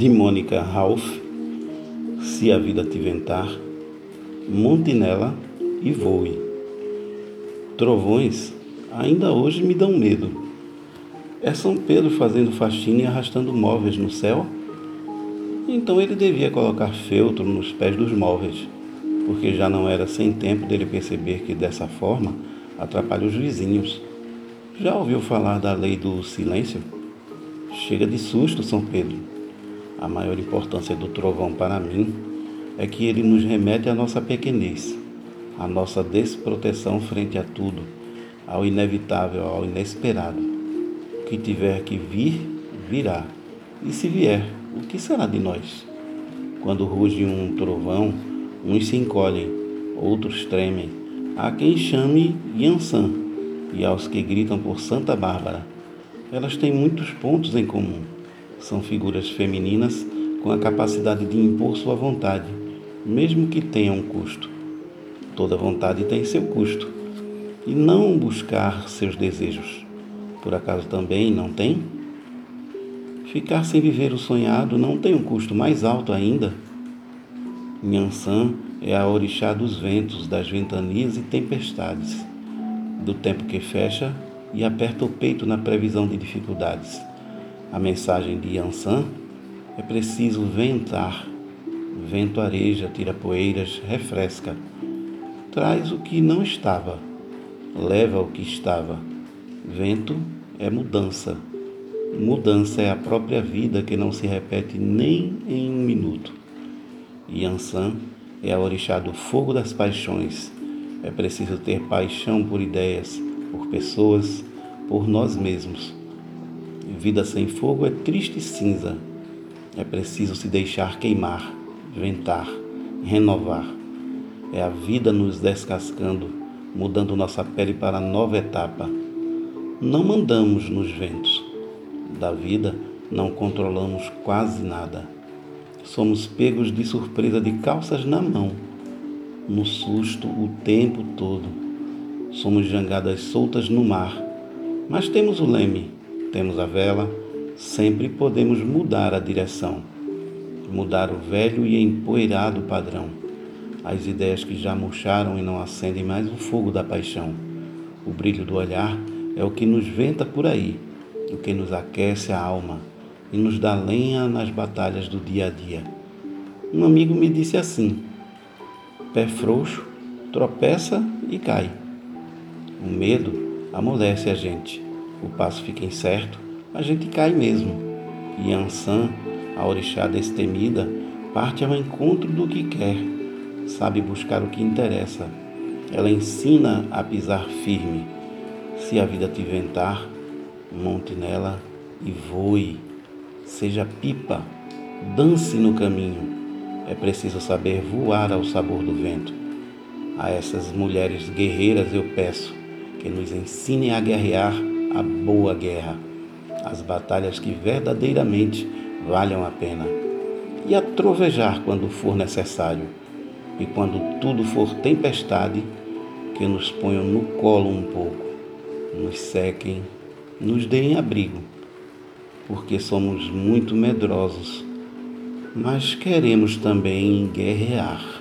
de Mônica Ralph, Se a Vida Te Ventar, monte nela e voe. Trovões ainda hoje me dão medo. É São Pedro fazendo faxina e arrastando móveis no céu? Então ele devia colocar feltro nos pés dos móveis, porque já não era sem tempo dele perceber que dessa forma atrapalha os vizinhos. Já ouviu falar da lei do silêncio? Chega de susto, São Pedro. A maior importância do trovão para mim é que ele nos remete à nossa pequenez, à nossa desproteção frente a tudo, ao inevitável, ao inesperado. O que tiver que vir, virá. E se vier, o que será de nós? Quando ruge um trovão, uns se encolhem, outros tremem. Há quem chame Yansan, e aos que gritam por Santa Bárbara elas têm muitos pontos em comum. São figuras femininas com a capacidade de impor sua vontade, mesmo que tenha um custo. Toda vontade tem seu custo. E não buscar seus desejos. Por acaso também não tem? Ficar sem viver o sonhado não tem um custo mais alto ainda? Nhansan é a orixá dos ventos, das ventanias e tempestades, do tempo que fecha e aperta o peito na previsão de dificuldades. A mensagem de Yansan é preciso ventar. Vento areja, tira poeiras, refresca. Traz o que não estava, leva o que estava. Vento é mudança. Mudança é a própria vida que não se repete nem em um minuto. Yansan é a orixá do fogo das paixões. É preciso ter paixão por ideias, por pessoas, por nós mesmos. Vida sem fogo é triste e cinza. É preciso se deixar queimar, ventar, renovar. É a vida nos descascando, mudando nossa pele para nova etapa. Não mandamos nos ventos. Da vida não controlamos quase nada. Somos pegos de surpresa de calças na mão, no susto o tempo todo somos jangadas soltas no mar, mas temos o leme, temos a vela, sempre podemos mudar a direção, mudar o velho e empoeirado padrão, as ideias que já murcharam e não acendem mais o fogo da paixão. O brilho do olhar é o que nos venta por aí, o que nos aquece a alma e nos dá lenha nas batalhas do dia a dia. Um amigo me disse assim: pé frouxo, tropeça e cai. O medo amolece a gente. O passo fica incerto, a gente cai mesmo. E Ansan, a orixá destemida, parte ao encontro do que quer, sabe buscar o que interessa. Ela ensina a pisar firme. Se a vida te ventar, monte nela e voe. Seja pipa, dance no caminho. É preciso saber voar ao sabor do vento. A essas mulheres guerreiras eu peço, que nos ensinem a guerrear a boa guerra, as batalhas que verdadeiramente valham a pena, e a trovejar quando for necessário, e quando tudo for tempestade, que nos ponham no colo um pouco, nos sequem, nos deem abrigo, porque somos muito medrosos, mas queremos também guerrear.